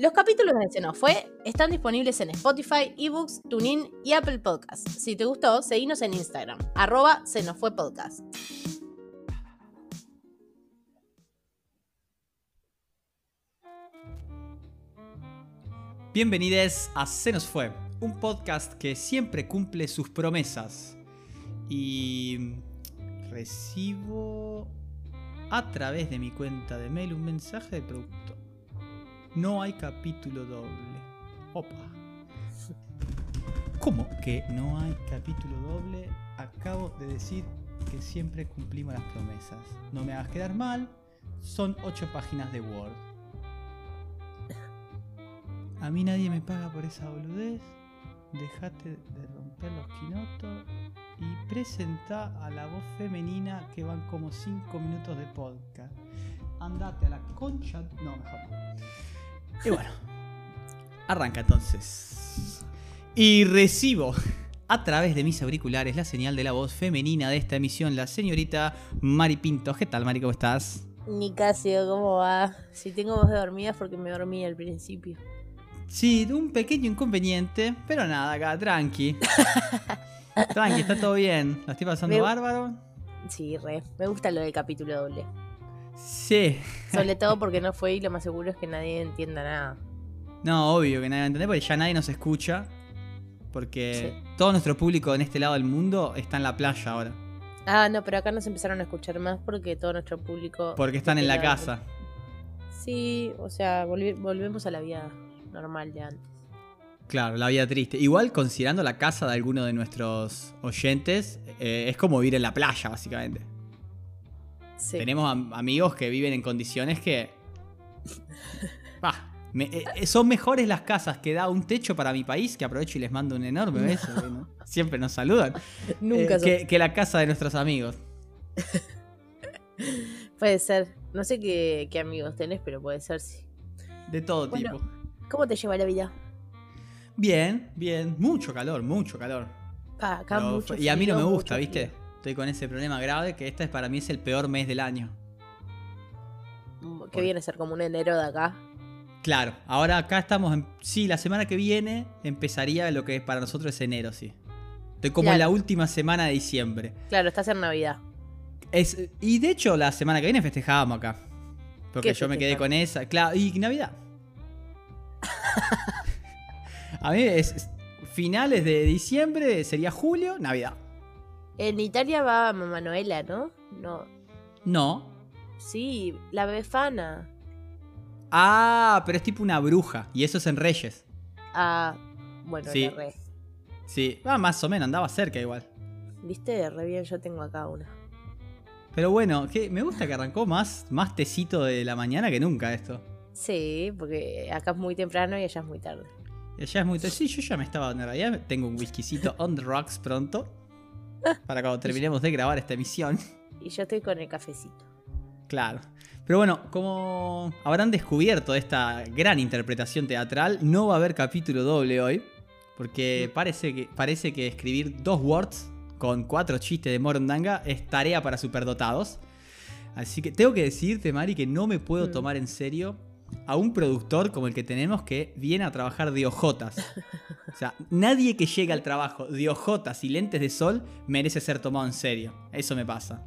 Los capítulos de Se nos fue están disponibles en Spotify, eBooks, TuneIn y Apple Podcasts. Si te gustó, seguinos en Instagram, arroba Se nos fue podcast. Bienvenidos a Se nos fue, un podcast que siempre cumple sus promesas. Y recibo a través de mi cuenta de mail un mensaje de producto. No hay capítulo doble. Opa. ¿Cómo que no hay capítulo doble? Acabo de decir que siempre cumplimos las promesas. No me hagas quedar mal. Son ocho páginas de Word. A mí nadie me paga por esa boludez. Dejate de romper los quinotos y presenta a la voz femenina que van como 5 minutos de podcast. Andate a la concha. No, mejor. Y bueno, arranca entonces. Y recibo a través de mis auriculares la señal de la voz femenina de esta emisión, la señorita Mari Pinto. ¿Qué tal, Mari? ¿Cómo estás? Nicasio, ¿cómo va? Si tengo voz de dormida es porque me dormí al principio. Sí, un pequeño inconveniente, pero nada, acá, tranqui. tranqui, está todo bien. ¿La estoy pasando Me- bárbaro? Sí, re. Me gusta lo del capítulo doble. Sí. Sobre todo porque no fue y lo más seguro es que nadie entienda nada. No, obvio que nadie va a entender, porque ya nadie nos escucha. Porque todo nuestro público en este lado del mundo está en la playa ahora. Ah, no, pero acá nos empezaron a escuchar más porque todo nuestro público... Porque están en la casa. Sí, o sea, volvemos a la vida normal de antes. Claro, la vida triste. Igual, considerando la casa de alguno de nuestros oyentes, eh, es como vivir en la playa, básicamente. Sí. Tenemos am- amigos que viven en condiciones que. Bah, me- eh, eh, son mejores las casas que da un techo para mi país, que aprovecho y les mando un enorme beso. no- Siempre nos saludan. Nunca eh, que, que la casa de nuestros amigos. Puede ser. No sé qué, qué amigos tenés, pero puede ser sí. De todo Bueno. tipo. ¿Cómo te lleva la vida? Bien, bien. Mucho calor, mucho calor. Acá Pero mucho y a mí no me gusta, ¿viste? Estoy con ese problema grave que este para mí es el peor mes del año. Que viene a ser como un enero de acá. Claro, ahora acá estamos en... Sí, la semana que viene empezaría lo que para nosotros es enero, sí. Estoy como en la última semana de diciembre. Claro, estás en Navidad. Es, y de hecho, la semana que viene festejábamos acá. Porque ¿Qué yo me quedé con esa. Claro, y Navidad. A mí es finales de diciembre, sería julio, Navidad. En Italia va Mamá Noela, ¿no? No. No. Sí, la befana. Ah, pero es tipo una bruja. Y eso es en Reyes. Ah, bueno, Sí. la re. Sí. Ah, más o menos, andaba cerca igual. ¿Viste? Re bien, yo tengo acá una. Pero bueno, que me gusta que arrancó más, más tecito de la mañana que nunca esto. Sí, porque acá es muy temprano y allá es muy tarde. Allá es muy... Sí, yo ya me estaba... En realidad tengo un whiskycito on the rocks pronto. Para cuando terminemos de grabar esta emisión. Y yo estoy con el cafecito. Claro. Pero bueno, como habrán descubierto esta gran interpretación teatral, no va a haber capítulo doble hoy. Porque parece que, parece que escribir dos words con cuatro chistes de Morondanga es tarea para superdotados. Así que tengo que decirte, Mari, que no me puedo Mm. tomar en serio a un productor como el que tenemos que viene a trabajar de ojotas. O sea, nadie que llega al trabajo de ojotas y lentes de sol merece ser tomado en serio. Eso me pasa.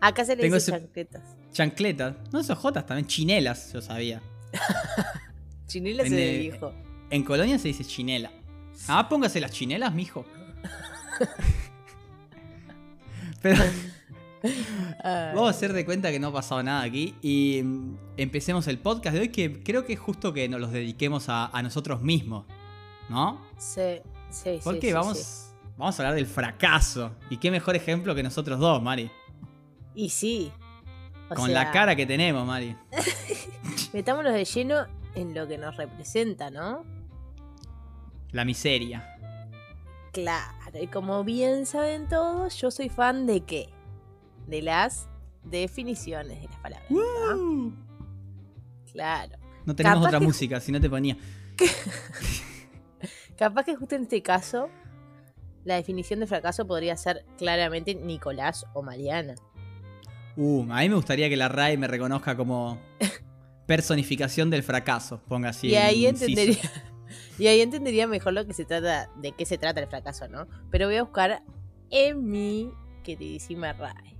Acá se le Tengo dice chancletas. Chancletas. No es ojotas, también chinelas, yo sabía. Chinela En, se eh, dijo. En Colonia se dice chinela. Ah, póngase las chinelas, mijo. Pero. vamos a hacer de cuenta que no ha pasado nada aquí y mm, empecemos el podcast de hoy que creo que es justo que nos los dediquemos a, a nosotros mismos, ¿no? Sí, sí, sí. Porque sí, vamos, sí. vamos a hablar del fracaso. Y qué mejor ejemplo que nosotros dos, Mari. Y sí. O Con sea, la cara que tenemos, Mari. Metámonos de lleno en lo que nos representa, ¿no? La miseria. Claro, y como bien saben todos, yo soy fan de qué? De las definiciones de las palabras. Claro. No tenemos Capaz otra que- música, si no te ponía. Capaz que justo en este caso, la definición de fracaso podría ser claramente Nicolás o Mariana. Uh, a mí me gustaría que la RAI me reconozca como personificación del fracaso. Ponga así. y ahí entendería. Y ahí entendería mejor lo que se trata, de qué se trata el fracaso, ¿no? Pero voy a buscar en mi queridísima RAE.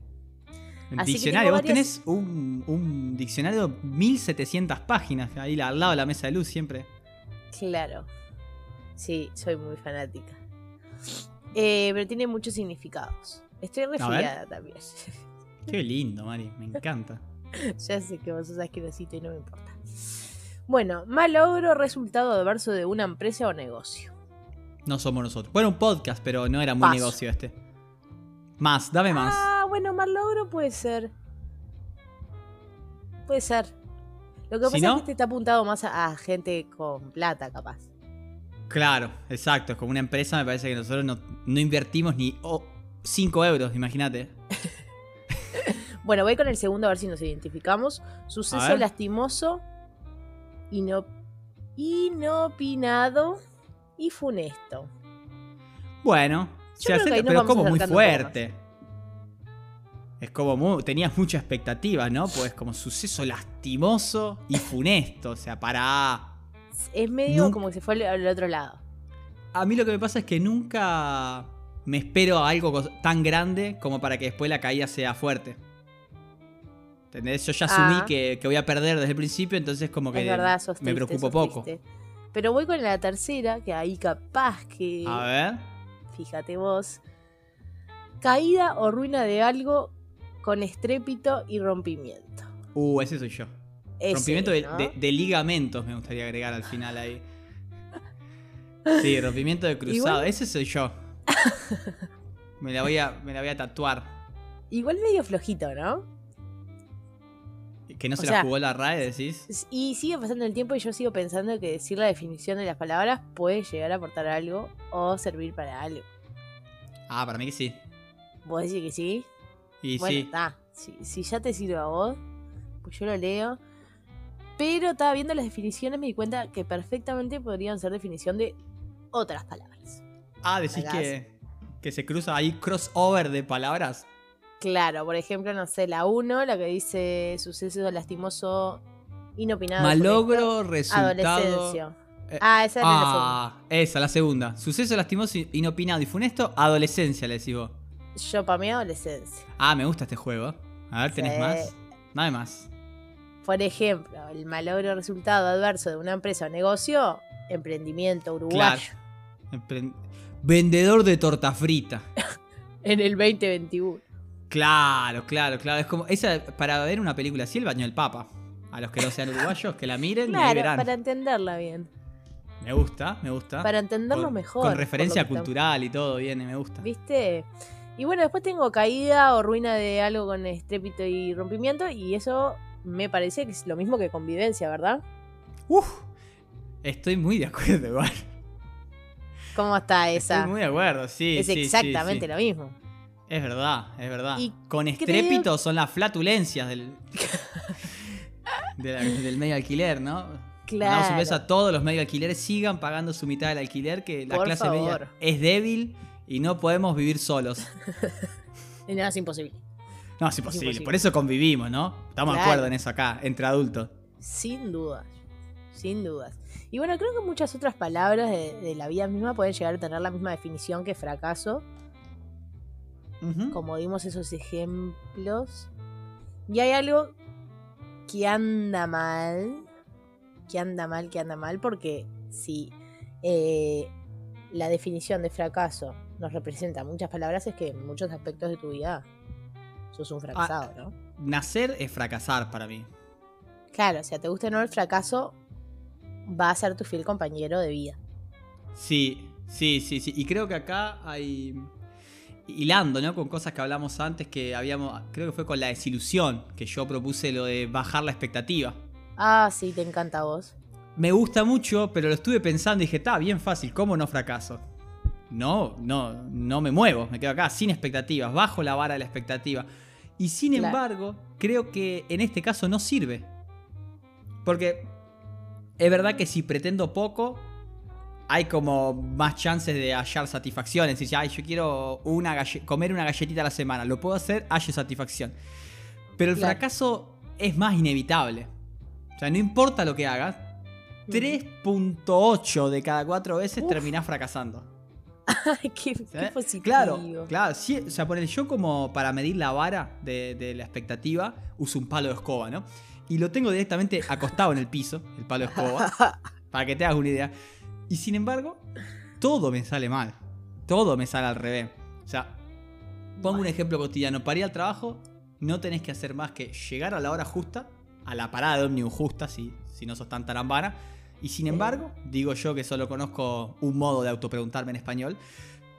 El Así diccionario. Vos varias- tenés un, un diccionario de 1700 páginas ahí al lado de la mesa de luz siempre. Claro. Sí, soy muy fanática. Eh, pero tiene muchos significados. Estoy resfriada también. Qué lindo, Mari. Me encanta. ya sé que vos sos asquerosito y no me importa. Bueno, mal logro, resultado adverso de una empresa o negocio. No somos nosotros. Bueno, un podcast, pero no era muy Paso. negocio este. Más, dame más. Ah, bueno, mal logro puede ser. Puede ser. Lo que Si pasa no- es que este está apuntado más a, a gente con plata, capaz. Claro, exacto. Es como una empresa, me parece que nosotros no, no invertimos ni 5 euros, imagínate. Bueno, voy con el segundo a ver si nos identificamos. Suceso lastimoso, ino- inopinado y funesto. Bueno, se creo que acerca, pero como muy fuerte. Es como muy, tenías mucha expectativa, ¿no? Pues como suceso lastimoso y funesto. O sea, para. Es medio como que se fue al, otro lado. A mí lo que me pasa es que nunca me espero a algo tan grande como para que después la caída sea fuerte. ¿Entendés? Yo ya asumí Ah. que, que voy a perder desde el principio, entonces como que es verdad, me preocupo poco. Pero voy con la tercera, que ahí capaz que. A ver. Fíjate vos. Caída o ruina de algo con estrépito y rompimiento. Uh, ese soy yo. Ese, rompimiento de, ¿no? de- de ligamentos me gustaría agregar al final ahí. Sí, rompimiento de cruzado. Igual- Ese soy yo. Me la voy a, me la voy a tatuar. Igual medio flojito, ¿no? Que no O se sea- la jugó la RAE, decís. Y sigue pasando el tiempo y yo sigo pensando que decir la definición de las palabras puede llegar a aportar algo o servir para algo. Ah, para mí que sí. ¿Vos decís que sí? Y bueno, sí. está. Si, si ya te sirve a vos, pues yo lo leo. Pero estaba viendo las definiciones, me di cuenta que perfectamente podrían ser definición de otras palabras. Ah, decís que, que se cruza ahí crossover de palabras. Claro, por ejemplo, no sé, la 1, la que dice suceso lastimoso inopinado. Malogro, resultado. Adolescencia. Eh, Ah, esa es la segunda. Ah, esa, la segunda. Suceso lastimoso, inopinado y funesto, adolescencia, le decís vos. Yo para mí adolescencia. Ah, me gusta este juego. A ver, ¿tenés Sí. más? Dame más. Por ejemplo, el malogro resultado adverso de una empresa o negocio, emprendimiento uruguayo Empre- Vendedor de torta frita. en el 2021. Claro, claro, claro. Es como. Esa, para ver una película así, el baño del Papa. A los que no sean uruguayos, que la miren y Claro, verán. para entenderla bien. Me gusta, me gusta. Para entenderlo con, mejor. Con referencia estamos- cultural y todo viene, me gusta. ¿Viste? Y bueno, después tengo caída o ruina de algo con estrépito y rompimiento. Y eso me parece que es lo mismo que convivencia, ¿verdad? Uf, estoy muy de acuerdo igual. ¿Cómo está esa? Estoy muy de acuerdo, sí. es sí, exactamente sí. lo mismo. Es verdad, es verdad. Y Con estrépito son las flatulencias del. de la- del medio alquiler, ¿no? Mandamos un beso Claro. a todos los medio alquileres, sigan pagando su mitad del alquiler, que la Por clase favor. media es débil y no podemos vivir solos. Y no, es imposible. No, es imposible, imposible. por eso convivimos, ¿no? Estamos de Claro. acuerdo en eso acá, entre adultos. Sin dudas. Sin dudas. Y bueno, creo que muchas otras palabras de, de la vida misma pueden llegar a tener la misma definición que fracaso. Como dimos esos ejemplos. Y hay algo que anda mal, que anda mal, que anda mal, porque si eh, la definición de fracaso nos representa muchas palabras, es que en muchos aspectos de tu vida sos un fracasado, ¿no? Nacer es fracasar para mí. Claro, o sea, te guste o no el fracaso, va a ser tu fiel compañero de vida. Sí, sí, sí, sí. Y creo que acá hay. Hilando, ¿no? Con cosas que hablamos antes que habíamos. Creo que fue con la desilusión que yo propuse lo de bajar la expectativa. Ah, sí, te encanta a vos. Me gusta mucho, pero lo estuve pensando y dije, está bien fácil, ¿cómo no fracaso? No, no, no me muevo, me quedo acá sin expectativas, bajo la vara de la expectativa. Y sin Claro. embargo, creo que en este caso no sirve. Porque es verdad que si pretendo poco, hay como más chances de hallar satisfacción. Es decir, ay, yo quiero una comer una galletita a la semana. Lo puedo hacer, hallo satisfacción. Pero el Claro. fracaso es más inevitable. O sea, no importa lo que hagas, 3.8 de cada 4 veces Uf. terminás fracasando. Ay, qué, qué. Claro, claro. sí, o sea, poner yo como para medir la vara de, de la expectativa, uso un palo de escoba, ¿no? Y lo tengo directamente acostado en el piso, el palo de escoba, para que te hagas una idea. Y sin embargo, todo me sale mal. Todo me sale al revés. O sea, pongo un ejemplo cotidiano. Para ir al trabajo, no tenés que hacer más que llegar a la hora justa, a la parada de ómnibus justa, si, si no sos tan tarambana. Y sin embargo, digo yo que solo conozco un modo de autopreguntarme en español,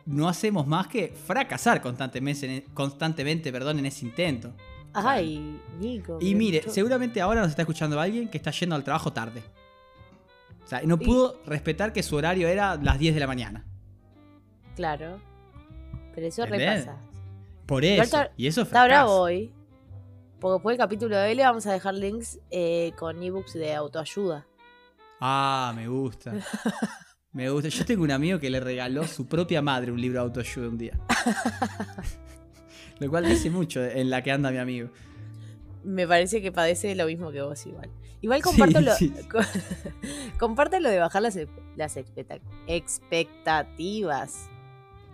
no hacemos más que fracasar constantemente, constantemente perdón, en ese intento. Ay, Nico. Y mire, yo- seguramente ahora nos está escuchando alguien que está yendo al trabajo tarde. O sea, no Y- pudo respetar que su horario era las 10 de la mañana. Claro. Pero eso ¿Entendés? repasa. Por eso. está- y eso es Está bravo hoy. Porque después del capítulo de hoy le vamos a dejar links eh, con ebooks de autoayuda. Ah, me gusta. Me gusta. Yo tengo un amigo que le regaló su propia madre un libro de autoayuda un día. Lo cual dice mucho en la que anda mi amigo. Me parece que padece lo mismo que vos igual. Igual Sí, comparto lo, sí. co- comparto lo de bajar las, las expecta- expectativas.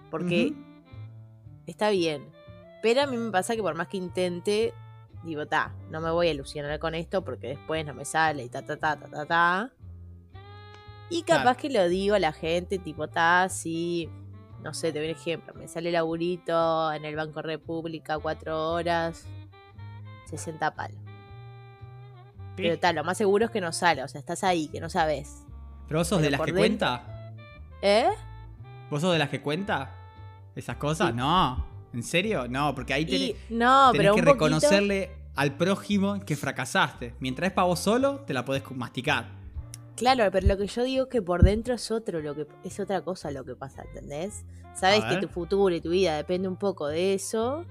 Porque está bien. Pero a mí me pasa que por más que intente, digo, ta, no me voy a ilusionar con esto porque después no me sale y ta, ta, ta, ta, ta, ta. Y capaz Claro. que lo digo a la gente, tipo, ta, sí, no sé, te doy un ejemplo, me sale laburito en el Banco República, cuatro horas, 60 palos. Pero tal, lo más seguro es que no sale, o sea, estás ahí, que no sabes. Pero vos sos pero de las que dentro- cuenta. ¿Eh? ¿Vos sos de las que cuenta? ¿Esas cosas? Sí. No. ¿En serio? No, porque ahí tenés, Y, no, tenés pero que poquito- reconocerle al prójimo que fracasaste. Mientras es para vos solo, te la podés masticar. Claro, pero lo que yo digo es que por dentro es otro, lo que es otra cosa lo que pasa, ¿entendés? Sabes que tu futuro y tu vida depende un poco de eso.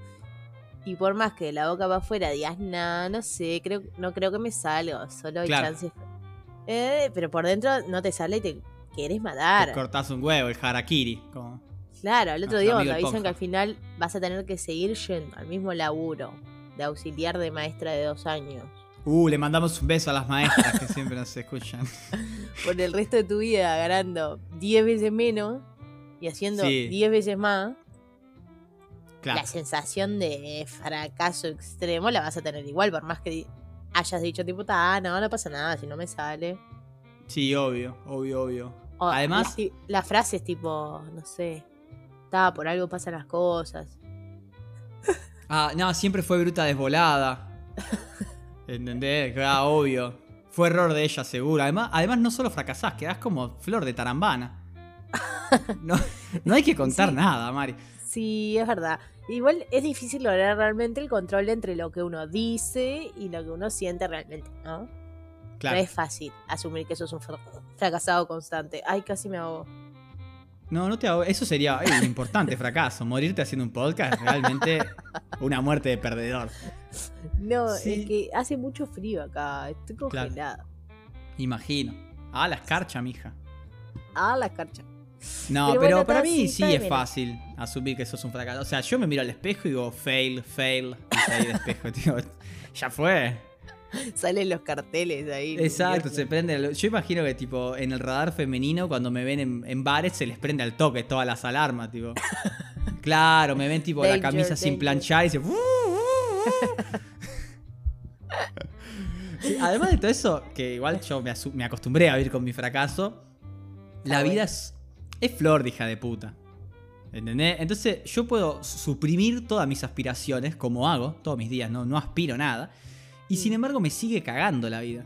Y por más que de la boca para afuera digas, nah, no sé, creo, no creo que me salga, solo hay Claro. chances. Eh, pero por dentro no te sale y te querés Te matar. cortás un huevo, el harakiri. Como... Claro, el otro día el avisan que al final vas a tener que seguir yendo al mismo laburo de auxiliar de maestra de dos años Uh, le mandamos un beso a las maestras que siempre nos escuchan. por el resto de tu vida ganando 10 veces menos y haciendo Sí. 10 veces más, Claro. la sensación de fracaso extremo la vas a tener igual, por más que hayas dicho tipo, ah, no, no pasa nada, si no me sale. Sí, obvio, obvio, obvio. O Además- la, la frase es tipo, no sé, está por algo pasan las cosas. Ah, no, siempre fue bruta desvolada. ¿Entendés? Ah, obvio. Fue error de ella, seguro. Además, además no solo fracasás, quedás como flor de tarambana. No, no hay que contar Sí. nada, Mari. Sí, es verdad. Igual es difícil lograr realmente el control entre lo que uno dice y lo que uno siente realmente, ¿no? Claro. No es fácil asumir que sos un fra- fracasado constante. Ay, casi me ahogo. No, no te hago. Eso sería un importante fracaso. Morirte haciendo un podcast es realmente una muerte de perdedor. No, Sí. es que hace mucho frío acá. Estoy Claro. congelada. Imagino. Ah, la escarcha, mija. Ah, la escarcha. No, Pero pero, bueno, para mí sí, es menos. fácil asumir que sos un fracaso. O sea, yo me miro al espejo y digo, fail, fail. Y espejo, tío. Ya fue. Salen los carteles ahí. Exacto, se prende. Yo imagino que, tipo, en el radar femenino, cuando me ven en, en bares, se les prende al toque todas las alarmas, tipo. Claro, me ven, tipo, la Danger, camisa sin planchar y se. "Uh, uh, uh". Sí, además de todo eso, que igual yo me, acostumbré a vivir con mi fracaso, la Ah, vida bueno. es, es flor de hija de puta. ¿Entendés? Entonces yo puedo suprimir todas mis aspiraciones, como hago todos mis días, no, no aspiro nada. Y sin Mm. embargo me sigue cagando la vida.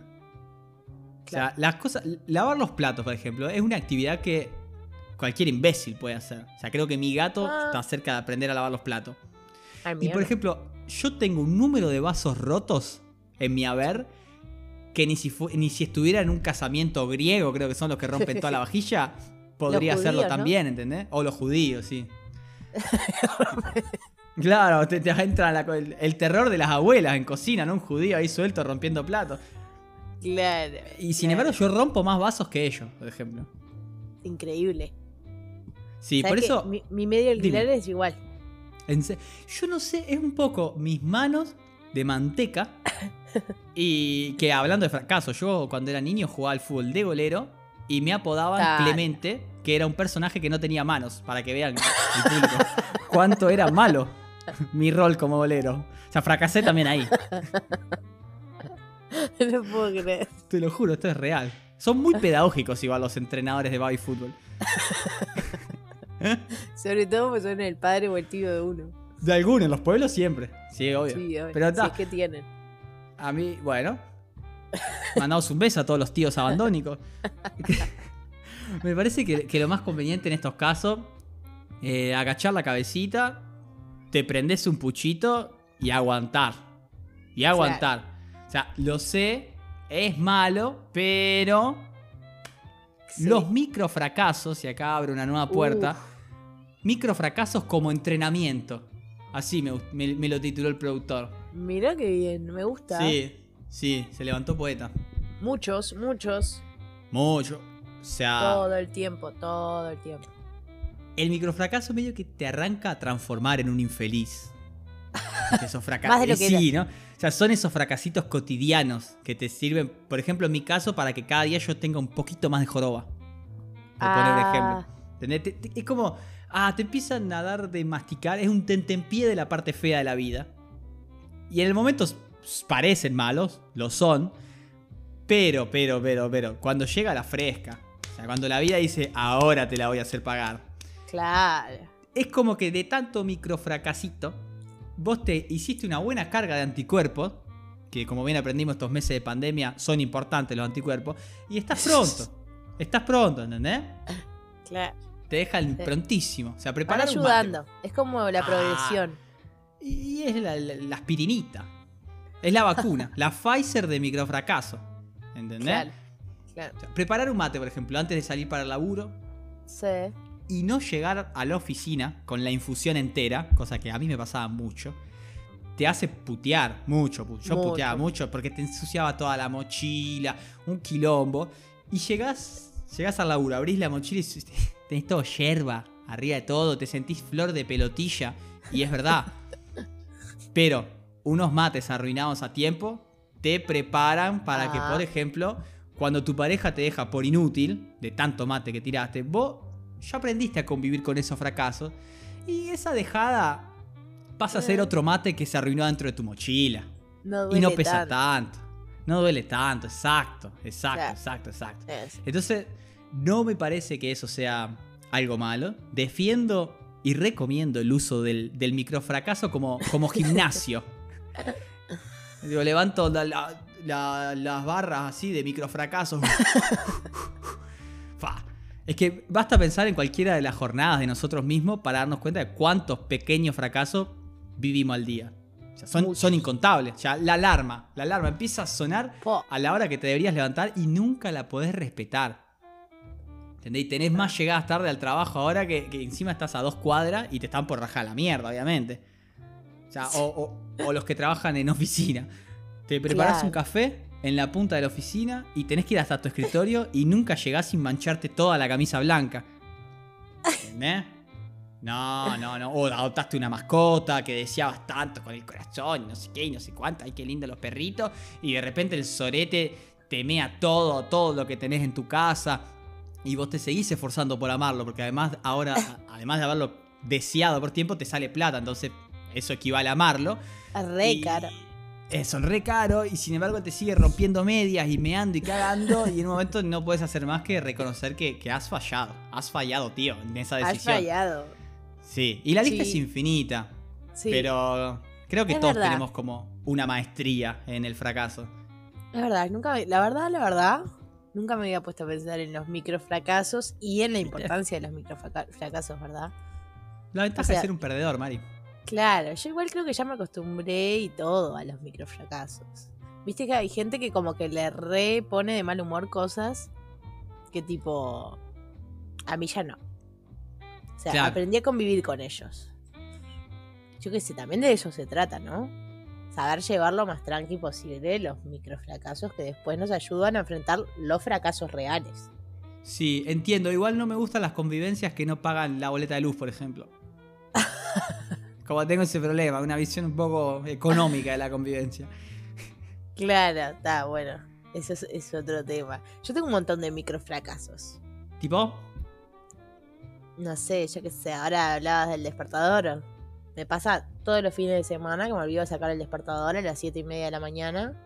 O sea, las cosas. Lavar los platos, por ejemplo, es una actividad que cualquier imbécil puede hacer. O sea, creo que mi gato Ah. está cerca de aprender a lavar los platos. Ay, Y por ejemplo, yo tengo un número de vasos rotos en mi haber que ni si, ni si estuviera en un casamiento griego, creo que son los que rompen toda la vajilla, podría hacerlo judíos, ¿no? también, ¿entendés? O los judíos, sí. claro, te, te entra la el, el terror de las abuelas en cocina, ¿no? Un judío ahí suelto rompiendo platos. Claro. Y sin claro. embargo yo rompo más vasos que ellos, por ejemplo. Increíble. Sí, ¿Sabes por eso... Mi, mi medio alquiler Dime. es igual. En Yo no sé, es un poco mis manos de manteca. y que hablando de fracaso, yo cuando era niño jugaba al fútbol de golero y me apodaban Claro. Clemente, que era un personaje que no tenía manos, para que vean el público cuánto era malo mi rol como golero. O sea, fracasé también ahí, no puedo creer. te lo juro, esto es real. Son muy pedagógicos igual los entrenadores de baby fútbol. Sobre todo pues son el padre o el tío de uno. De algunos, en los pueblos siempre. Sí, obvio. Sí, obvio. Pero Si es que tienen. A mí, bueno. Mandamos un beso a todos los tíos abandónicos. Me parece que, que lo más conveniente en estos casos, eh, agachar la cabecita, te prendes un puchito y aguantar. Y aguantar. O sea, lo sé, es malo, pero Sí. los microfracasos, y acá abro una nueva puerta, Uf. microfracasos como entrenamiento. Así me, me- me lo tituló el productor. Mirá qué bien, me gusta. Sí, sí, se levantó poeta. Muchos, muchos. Mucho. O sea, Todo el tiempo, todo el tiempo. El microfracaso medio que te arranca a transformar en un infeliz. Esos fracasos. Más de lo que sí, ¿no? O sea, son esos fracasitos cotidianos que te sirven, por ejemplo, en mi caso, para que cada día yo tenga un poquito más de joroba. Por poner un Ah. ejemplo. Es como, ah, te empiezan a dar de masticar, es un tentempié de la parte fea de la vida. Y en el momento parecen malos, lo son, pero, pero, pero, pero, cuando llega la fresca, o sea, cuando la vida dice, ahora te la voy a hacer pagar, Claro. es como que de tanto microfracasito, vos te hiciste una buena carga de anticuerpos, que como bien aprendimos estos meses de pandemia, son importantes los anticuerpos, y estás pronto. Estás pronto, ¿entendés? Claro. Te dejan Sí. prontísimo. O sea, Van preparar un mate. ayudando. Es como la Ah. progresión. Y es la, la- la aspirinita. Es la vacuna. la Pfizer de microfracaso. ¿Entendés? Claro. Claro. O sea, preparar un mate, por ejemplo, antes de salir para el laburo Sí. Y no llegar a la oficina con la infusión entera, cosa que a mí me pasaba mucho, te hace putear mucho. Yo Mucho. puteaba mucho porque te ensuciaba toda la mochila, un quilombo. Y llegás, llegás al laburo, abrís la mochila y tenés todo yerba arriba de todo, te sentís flor de pelotilla. Y es verdad. Pero unos mates arruinados a tiempo te preparan para que, Ah. por ejemplo, cuando tu pareja te deja por inútil, de tanto mate que tiraste, vos ya aprendiste a convivir con esos fracasos. Y esa dejada pasa a ser Eh. otro mate que se arruinó dentro de tu mochila. No y no duele pesa tanto. tanto. No duele tanto, exacto, exacto, exacto, exacto. Es. Entonces, no me parece que eso sea algo malo. Defiendo y recomiendo el uso del, del microfracaso como, como gimnasio. Digo, levanto la- la- la- las barras así de microfracasos. Fa. Es que basta pensar en cualquiera de las jornadas de nosotros mismos para darnos cuenta de cuántos pequeños fracasos vivimos al día. O sea, son, incontables. Ya, la alarma, la alarma empieza a sonar a la hora que te deberías levantar y nunca la podés respetar. ¿Entendés? Y tenés más llegadas tarde al trabajo ahora que, que encima estás a dos cuadras y te están por rajar la mierda, obviamente. O, sea, o, o- o los que trabajan en oficina. Te preparás Claro. un café en la punta de la oficina y tenés que ir hasta tu escritorio y nunca llegás sin mancharte toda la camisa blanca. ¿Entendés? No, no, no. O adoptaste una mascota que deseabas tanto con el corazón, no sé qué, y no sé cuánto. Ay, qué lindo los perritos. Y de repente el sorete te mea todo, todo lo que tenés en tu casa. Y vos te seguís esforzando por amarlo, porque además ahora, además de haberlo deseado por tiempo, te sale plata. Entonces, eso equivale a amarlo. Re Y- caro. Eh, son re caro y sin embargo te sigue rompiendo medias y meando y cagando y en un momento no puedes hacer más que reconocer que, que has fallado. Has fallado, tío, en esa Has decisión. fallado. Sí, y la lista Sí. es infinita, Sí. pero creo que Es todos verdad. tenemos como una maestría en el fracaso. Es verdad, nunca, la verdad, la verdad, nunca me había puesto a pensar en los microfracasos y en la importancia de los microfracasos, ¿verdad? La ventaja O sea- de ser un perdedor, Mari. Claro, yo igual creo que ya me acostumbré y todo a los microfracasos. Viste que hay gente que como que le repone de mal humor cosas que tipo... A mí ya no. O sea, Claro. aprendí a convivir con ellos. Yo qué sé, también de eso se trata, ¿no? Saber llevar lo más tranqui posible los microfracasos que después nos ayudan a enfrentar los fracasos reales. Sí, entiendo. Igual no me gustan las convivencias que no pagan la boleta de luz, por ejemplo. Como tengo ese problema, una visión un poco económica de la convivencia. Claro, está bueno. Eso es, es otro tema. Yo tengo un montón de microfracasos. ¿Tipo? No sé, yo qué sé, ahora hablabas del despertador. Me pasa todos los fines de semana que me olvido de sacar el despertador a las 7 y media de la mañana.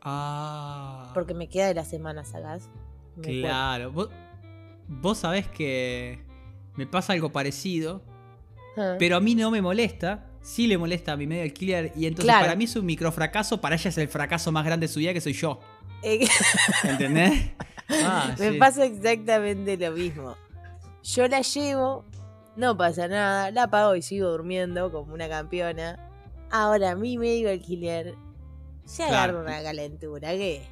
Ah. Porque me queda de la semana, ¿sacás? Acuerdo. Claro. Vos, vos sabés que me pasa algo parecido, Ah. pero a mí no me molesta. Sí le molesta a mi medio alquiler y entonces Claro. para mí es un microfracaso, para ella es el fracaso más grande de su vida que soy yo. Eh, ¿Entendés? Ah, me sí. pasa exactamente lo mismo. Yo la llevo, no pasa nada, la pago y sigo durmiendo como una campeona. Ahora mi medio alquiler se Claro. agarra una calentura, ¿qué?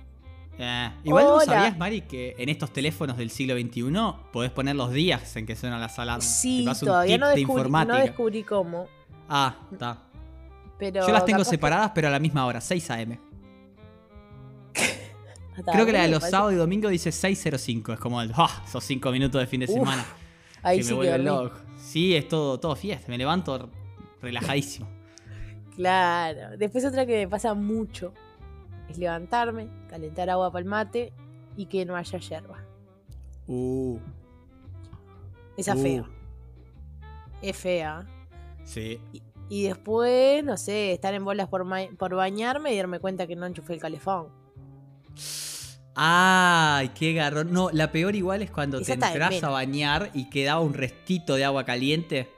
Eh, igual vos Hola. sabías, Mari, que en estos teléfonos del siglo XXI podés poner los días en que suenan las alarmas. Sí, todavía no de descubrí, no descubrí cómo. Ah, está. Pero Yo las tengo que- separadas, pero a la misma hora, 6 AM. Creo que la de los sábados y domingos dice 6.05. Es como el, ¡ah! Esos 5 minutos de fin de Uf, semana. Ahí que sí me vuelve loco. Sí, es todo, todo fiesta. Me levanto relajadísimo. Claro. Después otra que me pasa mucho es levantarme, calentar agua para el mate y que no haya yerba. Uh, Esa Uh. fea. Es fea. sí. Y después, no sé, estar en bolas por, por bañarme y darme cuenta que no enchufé el calefón. Ay, qué garrón. No, la peor igual es cuando Esa te entras a bañar y quedaba un restito de agua caliente.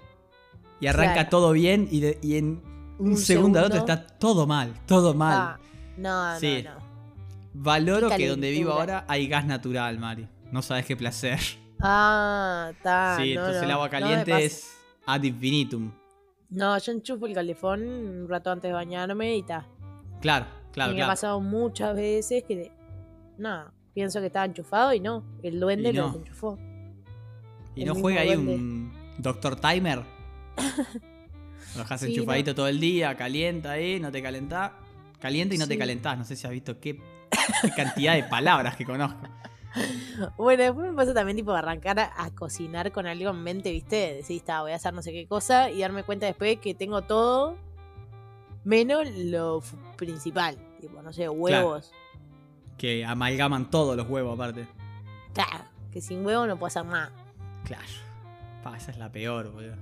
Y arranca Claro. todo bien y, de- y en un, Un segundo al otro segundo. está todo mal, todo mal. Ah, no, Sí. no, no. Valoro que donde vivo ahora hay gas natural, Mari. No sabes qué placer. Ah, está. sí, no, entonces no, el agua caliente es ad infinitum. No, yo enchufo el calefón un rato antes de bañarme y está. Claro, claro, y me ha pasado muchas veces que. Nada, pienso que estaba enchufado y no. El duende lo no. desenchufó. Y el no juega ahí duende. un Doctor Timer. Lo dejas Sí, enchufadito todo el día, calienta ahí, no te calentás. Calienta y no te calentás. No sé si has visto qué, qué cantidad de palabras que conozco. Bueno, después me pasa también tipo arrancar a, a cocinar con algo en mente, ¿viste? Decir, está, voy a hacer no sé qué cosa y darme cuenta después que tengo todo menos lo principal. Tipo, no sé, huevos. Que amalgaman todos los huevos aparte. Claro, que sin huevo no puedo hacer nada. Claro. Pa, esa es la peor, boludo.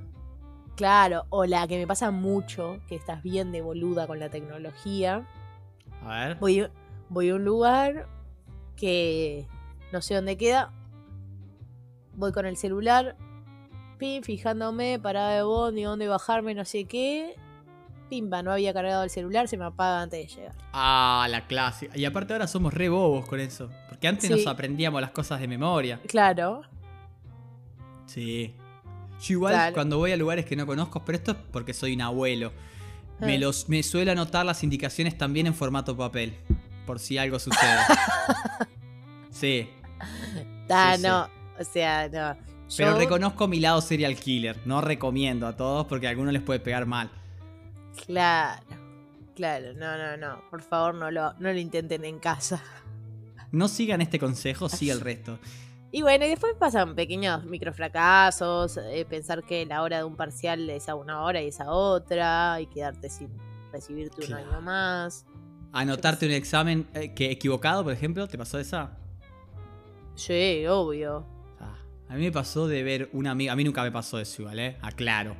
Claro, o la que me pasa mucho, que estás bien de boluda con la tecnología. A ver. Voy, voy a un lugar que no sé dónde queda. Voy con el celular, pim, fijándome, parada de bondi, dónde bajarme, no sé qué. Pimba, no había cargado el celular, se me apaga antes de llegar. Ah, la clásica. Y aparte ahora somos re bobos con eso. Porque antes Sí. nos aprendíamos las cosas de memoria. Claro, Sí. Yo igual cuando voy a lugares que no conozco, pero esto es porque soy un abuelo. Me, Ah. los, me suelo anotar las indicaciones también en formato papel. Por si algo sucede. sí. Sí, sí. no, o sea, no. Pero Yo- reconozco mi lado serial killer. No recomiendo a todos porque a algunos les puede pegar mal. Claro, claro, no, no, no. Por favor, no lo, no lo intenten en casa. No sigan este consejo, siga el resto. Y bueno, y después pasan pequeños microfracasos, eh, pensar que la hora de un parcial es a una hora y es a otra, y quedarte sin recibirte un año más. Anotarte un examen eh, que equivocado, por ejemplo, ¿te pasó esa? Sí, obvio. Ah, a mí me pasó de ver un amigo, a mí nunca me pasó eso igual, ¿eh? Aclaro.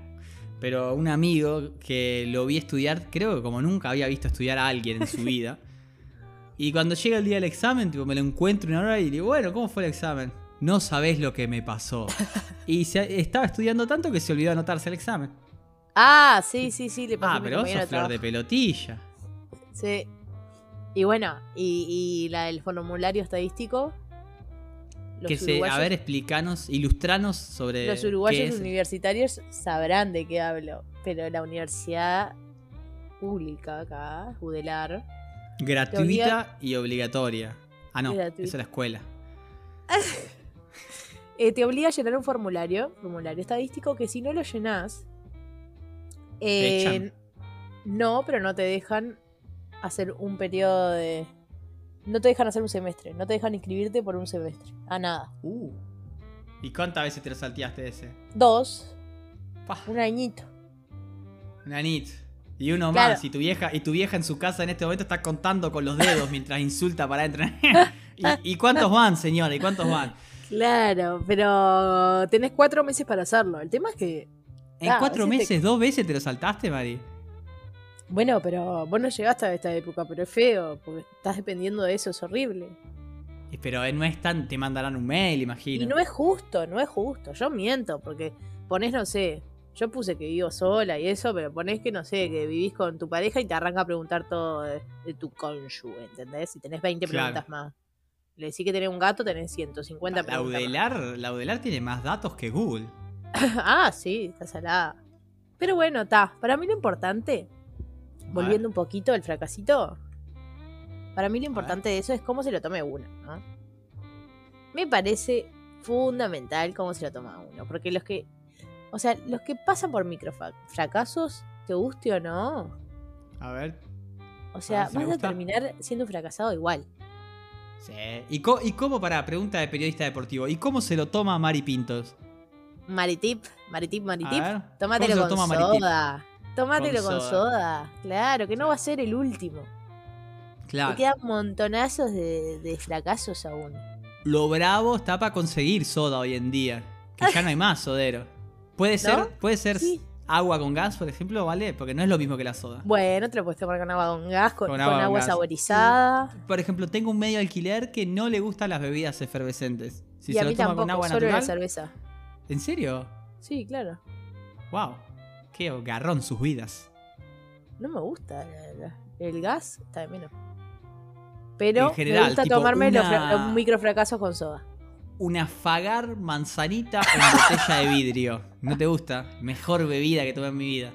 Pero un amigo que lo vi estudiar, creo que como nunca había visto estudiar a alguien en su vida. Y cuando llega el día del examen, tipo, me lo encuentro una hora y digo, bueno, ¿cómo fue el examen? No sabés lo que me pasó. Y se- estaba estudiando tanto que se olvidó anotarse el examen. Ah, sí, sí, sí, le pasó Ah, pero vos sos flor de pelotilla. Sí. Y bueno, y, y la del formulario estadístico. Que se, a ver, explicanos, ilustranos sobre. Los uruguayos universitarios sabrán de qué hablo, pero la universidad pública acá, Judelar, Gratuita y obligatoria. Ah, no, Gratuita. es la escuela. eh, te obliga a llenar un formulario, formulario estadístico, que si no lo llenas, eh, no, pero no te dejan hacer un periodo de. No te dejan hacer un semestre, no te dejan inscribirte por un semestre. A nada. Uh. ¿Y cuántas veces te lo salteaste ese? Dos, un añito. una nit. Y uno Claro. más, y tu vieja, y tu vieja en su casa en este momento está contando con los dedos mientras insulta para entrar. ¿Y, y cuántos van, señora? ¿Y cuántos van? Claro, pero tenés cuatro meses para hacerlo. El tema es que. ¿En cuatro te- meses, dos veces te lo saltaste, Mari? Bueno, pero vos no llegaste a esta época, pero es feo, porque estás dependiendo de eso, es horrible. Pero eh, no es tan, te mandarán un mail, imagino. Y no es justo, no es justo. Yo miento, porque ponés, no sé, yo puse que vivo sola y eso, pero ponés que, no sé, que vivís con tu pareja y te arranca a preguntar todo de, de tu cónyuge, ¿entendés? Si tenés 20 Claro. preguntas más. Le decís que tenés un gato, tenés 150 preguntas. más. Laudelar, Laudelar tiene más datos que Google. ah, sí, está salada. Pero bueno, está. Para mí lo importante, volviendo un poquito al fracasito, para mí lo importante de eso es cómo se lo tome uno, ¿no? Me parece fundamental cómo se lo toma uno, porque los que, o sea, los que pasan por microfracasos, te guste o no, A ver. o sea, si vas a terminar siendo un fracasado igual. Sí. ¿Y, co- ¿Y cómo, para pregunta de periodista deportivo, ¿y cómo se lo toma Mari Pintos? Maritip, Maritip, Maritip, ver, tómatelo ¿cómo se lo con soda. Tómatelo Con con soda. soda. Claro, que no va a ser el último. Claro. Te quedan montonazos de, de fracasos aún. Lo bravo está para conseguir soda hoy en día. Que ya no hay más sodero. Puede ser, puede ser Sí. agua con gas, por ejemplo, ¿vale? Porque no es lo mismo que la soda. Bueno, te lo puedes tomar con agua con gas, con, agua con agua gas. saborizada. Por ejemplo, tengo un medio alquiler que no le gustan las bebidas efervescentes. Si y se a lo mí toma tampoco, con agua solo la natural. cerveza. ¿En serio? Sí, claro. Wow. Qué garrón sus vidas. No me gusta la- la- el gas, está de menos. Pero En general, me gusta tomarme los, una- los microfracasos con soda. Una fagar manzanita en botella de vidrio. ¿No te gusta? Mejor bebida que tomé en mi vida.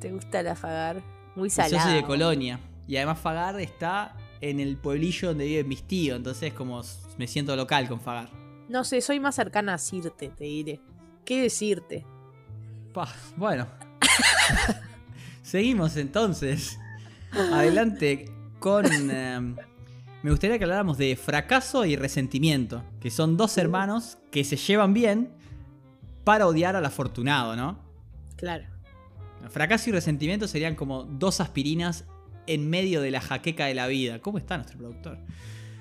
¿Te gusta la fagar? Muy salada. Yo soy de Colonia. Y además Fagar está en el pueblillo donde viven mis tíos. Entonces como me siento local con Fagar. No sé, soy más cercana a Sirte, te diré. ¿Qué decirte? Pa, bueno. Seguimos entonces. Adelante con... em, me gustaría que habláramos de fracaso y resentimiento. Que son dos hermanos que se llevan bien para odiar al afortunado, ¿no? Claro. Fracaso y resentimiento serían como dos aspirinas en medio de la jaqueca de la vida. ¿Cómo está nuestro productor?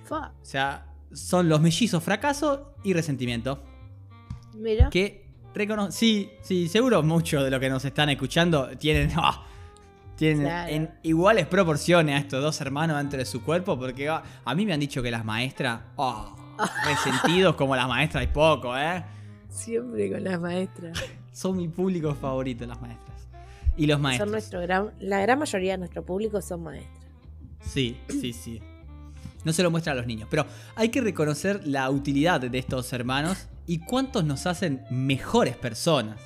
Fa, O sea, son los mellizos fracaso y resentimiento. mira. Que recono sí, sí, seguro muchos de los que nos están escuchando tienen, ah, tienen Claro. en iguales proporciones a estos dos hermanos dentro de su cuerpo. Porque ah, a mí me han dicho que las maestras, ah, resentidos como las maestras hay poco, ¿eh? Siempre con las maestras. Son mi público favorito, las maestras. Y los maestros. Son nuestro gran, la gran mayoría de nuestro público son maestras. Sí, sí, sí. No se lo muestra a los niños. Pero hay que reconocer la utilidad de estos hermanos y cuántos nos hacen mejores personas.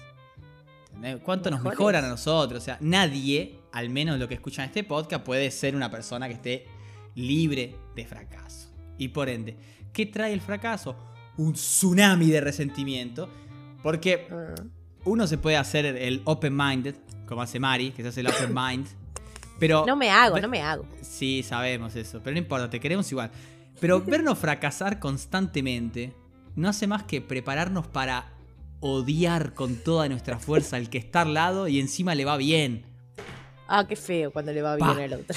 ¿Entendés? ¿Cuánto nos mejoran a nosotros? O sea, nadie, al menos lo que escuchan este podcast, puede ser una persona que esté libre de fracaso. Y por ende, ¿qué trae el fracaso? Un tsunami de resentimiento. Porque Ah. uno se puede hacer el open-minded, como hace Mari, que se hace el open mind. Pero No me hago, no me hago. Sí, sabemos eso, pero no importa, te queremos igual. Pero vernos fracasar constantemente no hace más que prepararnos para odiar con toda nuestra fuerza al que está al lado y encima le va bien. Ah, qué feo cuando le va bien al otro.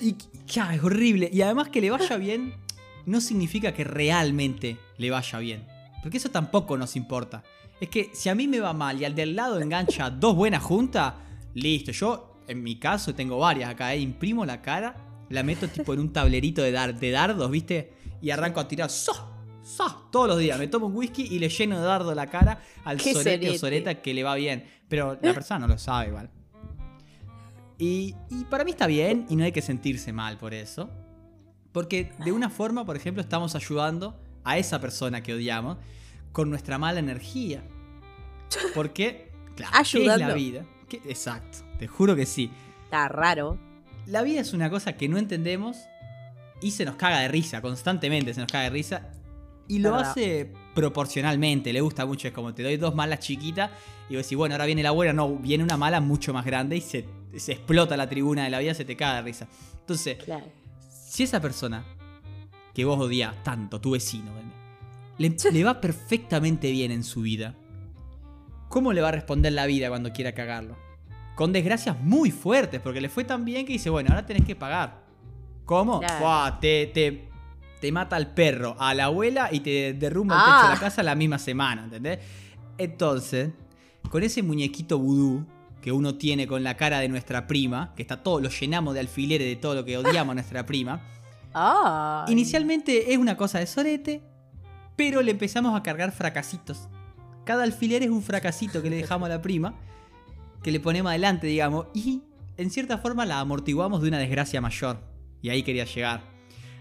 Y ya, es horrible. Y además que le vaya bien no significa que realmente le vaya bien. Porque eso tampoco nos importa. Es que si a mí me va mal y al del lado engancha dos buenas juntas, listo. Yo, en mi caso, tengo varias acá. ¿eh? Imprimo la cara, la meto tipo en un tablerito de, dar- de dardos, ¿viste? Y arranco a tirar ¡so! ¡so! todos los días. Me tomo un whisky y le lleno de dardo la cara al sorete o soreta que le va bien. Pero la persona no lo sabe igual. Y, y para mí está bien y no hay que sentirse mal por eso. Porque de una forma, por ejemplo, estamos ayudando a esa persona que odiamos con nuestra mala energía. Porque, claro, ¿qué es la vida? ¿Qué- Exacto, te juro que sí. Está raro. La vida es una cosa que no entendemos y se nos caga de risa, constantemente se nos caga de risa. Y lo hace proporcionalmente, le gusta mucho. Es como te doy dos malas chiquitas y vos decís, bueno, ahora viene la buena. No, viene una mala mucho más grande y se, se explota la tribuna de la vida, se te cae de risa. Entonces, Claro. si esa persona que vos odias tanto, tu vecino, le, le va perfectamente bien en su vida, ¿cómo le va a responder la vida cuando quiera cagarlo? Con desgracias muy fuertes, porque le fue tan bien que dice, bueno, ahora tenés que pagar. ¿Cómo? Claro. Te, te, te mata al perro, a la abuela y te derrumba el Ah. techo de la casa la misma semana, ¿entendés? Entonces, con ese muñequito vudú que uno tiene con la cara de nuestra prima, que está todo, lo llenamos de alfileres de todo lo que odiamos a nuestra prima, Ah. Inicialmente es una cosa de sorete, pero le empezamos a cargar fracasitos. Cada alfiler es un fracasito que le dejamos a la prima, que le ponemos adelante, digamos, y en cierta forma la amortiguamos de una desgracia mayor. Y ahí quería llegar.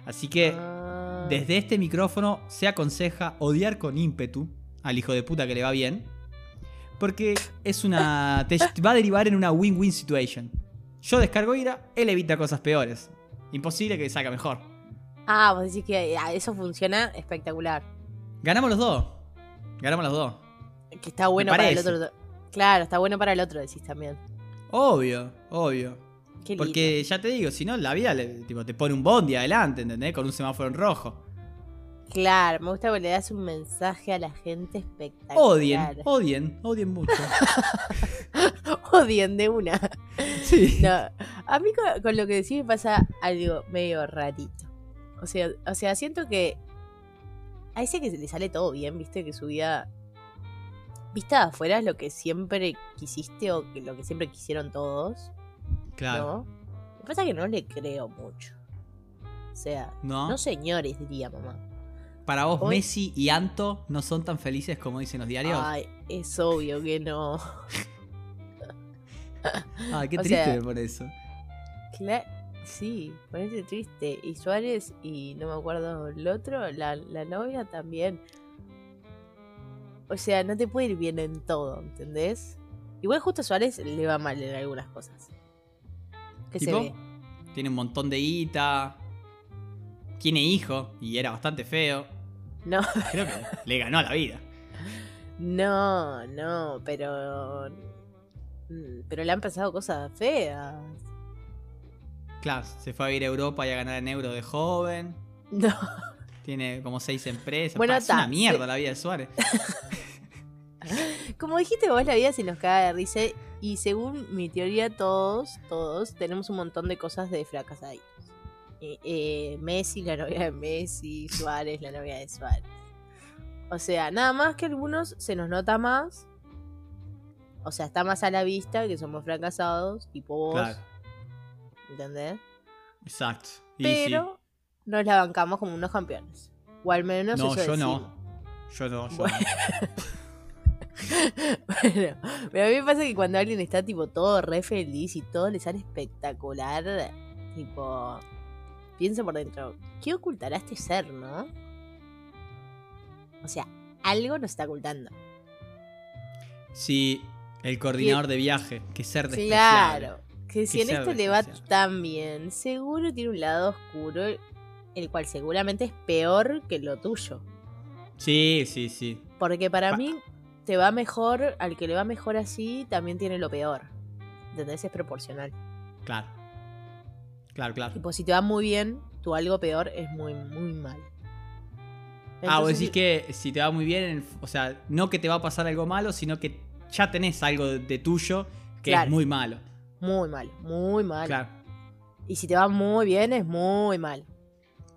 Así que Ah. desde este micrófono se aconseja odiar con ímpetu al hijo de puta que le va bien. Porque es una. te va a derivar en una win-win situation. Yo descargo ira, él evita cosas peores. Imposible que salga mejor. Ah, vos decís que ah, eso funciona espectacular. Ganamos los dos. Ganamos los dos. Que está bueno para el otro. Claro, está bueno para el otro, decís también. Obvio, obvio. Qué lindo. Porque ya te digo, si no, la vida le- tipo, te pone un bondi adelante, ¿entendés? Con un semáforo en rojo. Claro, me gusta porque le das un mensaje a la gente espectacular. Odien, odien, odien mucho. Odien de una. Sí. No, a mí con, con lo que decís me pasa algo medio rarito. O sea, o sea, siento que a ese que le sale todo bien, viste, que su vida vista de afuera es lo que siempre quisiste o que lo que siempre quisieron todos, Claro. ¿no? Lo que pasa es que no le creo mucho. O sea, ¿No? no señores, diría mamá. Para vos, Hoy- Messi y Anto no son tan felices como dicen los diarios. Ay, es obvio que no. Ah, qué o triste sea- pone eso. Sí, ponete triste. Y Suárez y no me acuerdo el otro, la, la novia también. O sea, no te puede ir bien en todo, ¿entendés? Igual justo a Suárez le va mal en algunas cosas. ¿Qué se ve? Tiene un montón de guita. Tiene hijo y era bastante feo. No, Creo que le ganó a la vida. no, no, pero... mm, Pero le han pasado cosas feas. Claro, se fue a ir a Europa y a ganar en euro de joven. No, Tiene como seis empresas. Bueno, es una mierda la vida de Suárez. como dijiste vos, la vida se nos caga de risa. Y según mi teoría, todos, todos tenemos un montón de cosas de fracasaditos. Eh, eh, Messi, la novia de Messi, Suárez, la novia de Suárez. O sea, nada más que algunos se nos nota más. O sea, está más a la vista que somos fracasados, tipo vos. Claro, ¿Entendés? exacto. Y Pero nos la bancamos como unos campeones. O al menos No, eso yo no. decimos. Yo no, yo Bueno. no. Bueno, pero a mí me pasa que cuando alguien está tipo todo re feliz y todo le sale espectacular, tipo, pienso por dentro, ¿qué ocultará este ser, no? O sea, algo nos está ocultando. Sí, el coordinador de viaje, que ser despreciable. Claro, que si en esto le va tan bien, seguro tiene un lado oscuro, el cual seguramente es peor que lo tuyo. Sí, sí, sí. Porque para Pa- mí te va mejor, al que le va mejor así, también tiene lo peor. ¿Entendés? Es proporcional. Claro. Claro, claro. Tipo, si te va muy bien, tu algo peor es muy, muy mal. ah, vos decís que si te va muy bien, o sea, no que te va a pasar algo malo, sino que ya tenés algo de, de tuyo que Claro. es muy malo. Muy mal, muy mal. Claro. Y si te va muy bien, es muy mal.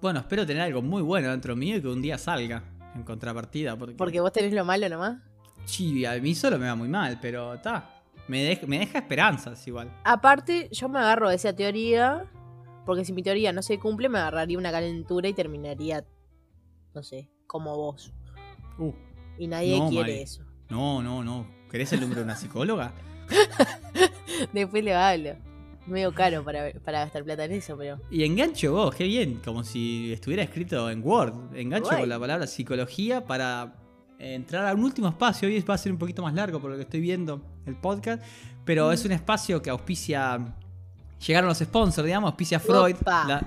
Bueno, espero tener algo muy bueno dentro mío y que un día salga en contrapartida. Porque, Porque vos tenés lo malo nomás. Sí, a mí solo me va muy mal, pero está. Me, dej- me deja esperanzas igual. Aparte, yo me agarro de esa teoría. Porque si mi teoría no se cumple, me agarraría una calentura y terminaría, no sé, como vos. Uh, Y nadie No, quiere Mari. eso. no, no, no. ¿Querés el número de una psicóloga? Después le hablo. Medio caro para, para gastar plata en eso, pero. Y engancho vos, qué bien, como si estuviera escrito en Word. Engancho Guay. con la palabra psicología para entrar a un último espacio. Hoy va a ser un poquito más largo por lo que estoy viendo el podcast, pero Mm. es un espacio que auspicia. Llegaron los sponsors, digamos, auspicia Freud, la,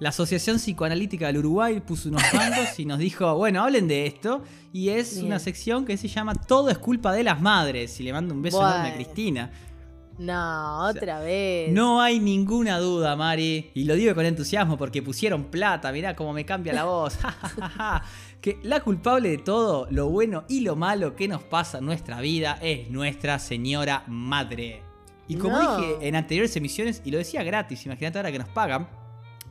la Asociación Psicoanalítica del Uruguay puso unos bandos y nos dijo, bueno, hablen de esto. Y es Bien. una sección que se llama Todo es culpa de las madres. Y le mando un beso enorme a. Cristina. No, otra vez. No hay ninguna duda, Mari, y lo digo con entusiasmo porque pusieron plata, mirá cómo me cambia la voz. que la culpable de todo, lo bueno y lo malo que nos pasa en nuestra vida es nuestra señora madre. Y como No. dije en anteriores emisiones, y lo decía gratis, imagínate ahora que nos pagan,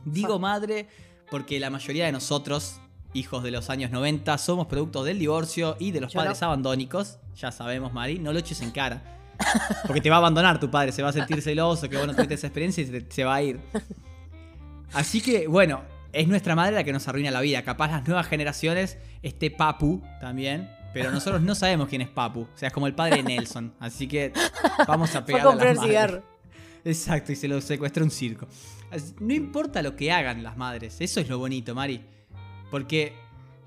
digo madre porque la mayoría de nosotros, hijos de los años 90, somos productos del divorcio y de los Yo padres no. abandónicos. Ya sabemos, Mari, no lo eches en cara. Porque te va a abandonar tu padre, se va a sentir celoso, que vos no tuviste esa experiencia y se, se va a ir. Así que, bueno, es nuestra madre la que nos arruina la vida. Capaz las nuevas generaciones, este Papu también. Pero nosotros no sabemos quién es Papu. O sea, es como el padre de Nelson. Así que vamos a pegar a comprar las cigarro. Exacto, y se lo secuestra un circo. No importa lo que hagan las madres, eso es lo bonito, Mari. Porque,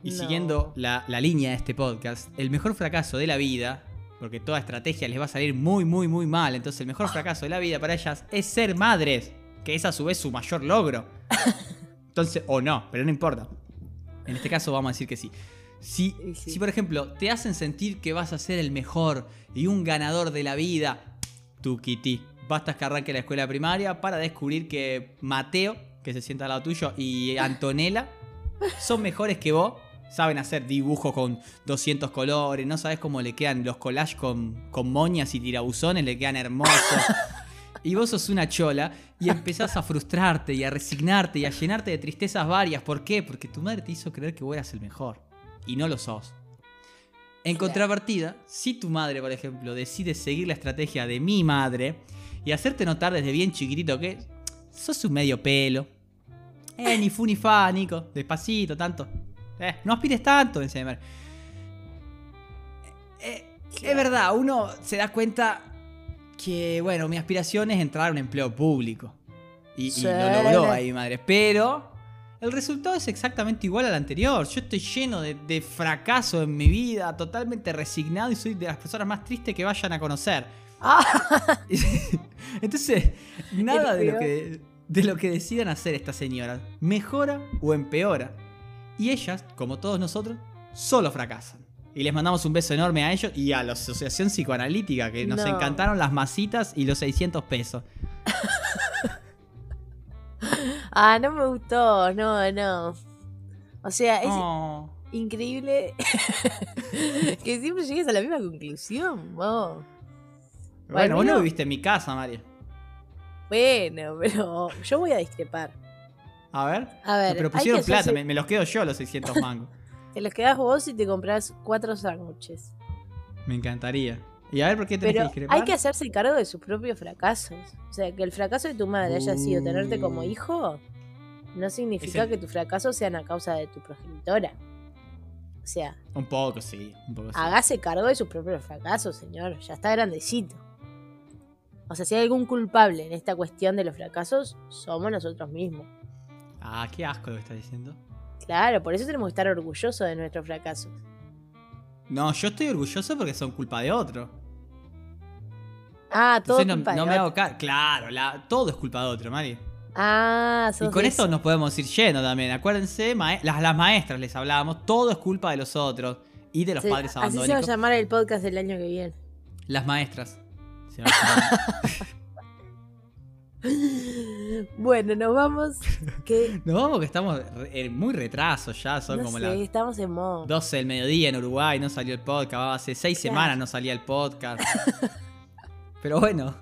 y No. siguiendo la, la línea de este podcast, el mejor fracaso de la vida, porque toda estrategia les va a salir muy, muy, muy mal, entonces el mejor fracaso de la vida para ellas es ser madres, que es a su vez su mayor logro. Entonces, o no, pero no importa. En este caso vamos a decir que sí. Si, sí. si, por ejemplo, te hacen sentir que vas a ser el mejor y un ganador de la vida, tu Kitty, basta que arranque la escuela primaria para descubrir que Mateo, que se sienta al lado tuyo, y Antonella son mejores que vos. Saben hacer dibujos con 200 colores, no sabes cómo le quedan los collages con, con moñas y tirabuzones, le quedan hermosos. Y vos sos una chola y empezás a frustrarte y a resignarte y a llenarte de tristezas varias. ¿Por qué? Porque tu madre te hizo creer que vos eras el mejor. Y no lo sos. En contrapartida, si tu madre, por ejemplo, decide seguir la estrategia de mi madre y hacerte notar desde bien chiquitito que sos un medio pelo. Eh, ni fu ni fa, Nico. Despacito, tanto. Eh, no aspires tanto, mi madre. Eh, es verdad, uno se da cuenta que, bueno, mi aspiración es entrar a un empleo público. Y, y Sí. lo logró ahí, mi madre. Pero el resultado es exactamente igual al anterior. Yo estoy lleno de, de fracaso en mi vida, totalmente resignado y soy de las personas más tristes que vayan a conocer. Ah, Entonces, nada de lo, que, de lo que decidan hacer estas señoras mejora o empeora. Y ellas, como todos nosotros, solo fracasan. Y les mandamos un beso enorme a ellos y a la Asociación Psicoanalítica, que nos No. encantaron las masitas y los 600 pesos. Ah, no me gustó, no, no. O sea, es Oh. increíble que siempre llegues a la misma conclusión, vos. Bueno, vos no viviste en mi casa, María. Bueno, pero yo voy a discrepar. A ver. A ver, Pero pusieron plata, me los quedo yo los 600 mangos. Te los quedás vos y te compras cuatro sándwiches. me encantaría. Y a ver por qué tenés que Pero discrepar. hay que hacerse cargo de sus propios fracasos. O sea, que el fracaso de tu madre haya sido tenerte como Uh. hijo, no significa el- que tus fracasos sean a causa de tu progenitora. O sea, Un poco, sí. Un poco, sí. hágase cargo de sus propios fracasos, señor. Ya está grandecito. O sea, si hay algún culpable en esta cuestión de los fracasos, somos nosotros mismos. Ah, qué asco lo que estás diciendo. Claro, por eso tenemos que estar orgullosos de nuestros fracasos. No, yo estoy orgulloso porque son culpa de otro. Ah, todo Entonces no, culpa de no me hago ca- Claro, la- todo es culpa de otro, Mari. Ah, Y sos con de esto nos podemos ir yendo también. Acuérdense, las, las maestras les hablábamos, todo es culpa de los otros y de los Sí, padres Así se va a abandónicos. llamar el podcast del año que viene. Las maestras. se va a llamar. Bueno, nos vamos. Que Nos vamos que estamos en muy retraso ya, son no como sé, las estamos en modo. 12 del mediodía en Uruguay, no salió el podcast, hace seis Claro. semanas no salía el podcast. Pero bueno,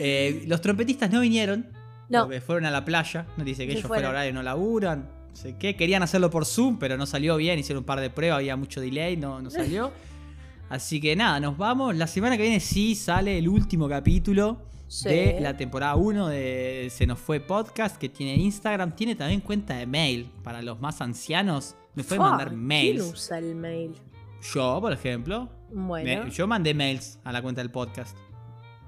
eh, los trompetistas no vinieron, No, porque fueron a la playa, nos dice que ellos fuera horario no laburan, no sé qué, querían hacerlo por Zoom, pero no salió bien, hicieron un par de pruebas, había mucho delay, no, no salió. Así que nada, nos vamos. La semana que viene sí sale el último capítulo Sí. de la temporada 1 de Se nos fue podcast, que tiene Instagram, tiene también cuenta de mail para los más ancianos. Me pueden mandar ¿Quién mails. usa el mail? Yo, por ejemplo, Bueno, me- yo mandé mails a la cuenta del podcast.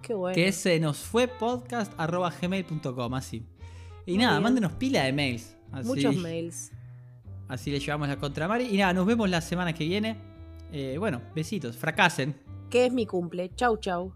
Qué bueno. Que se nos fue podcast arroba gmail.com, así. Y Muy nada, bien. mándenos pila de mails. Así, Muchos mails. Así le llevamos la contra Mari. Y nada, nos vemos la semana que viene. Eh, bueno, besitos, fracasen. Que es mi cumple. Chau, chau.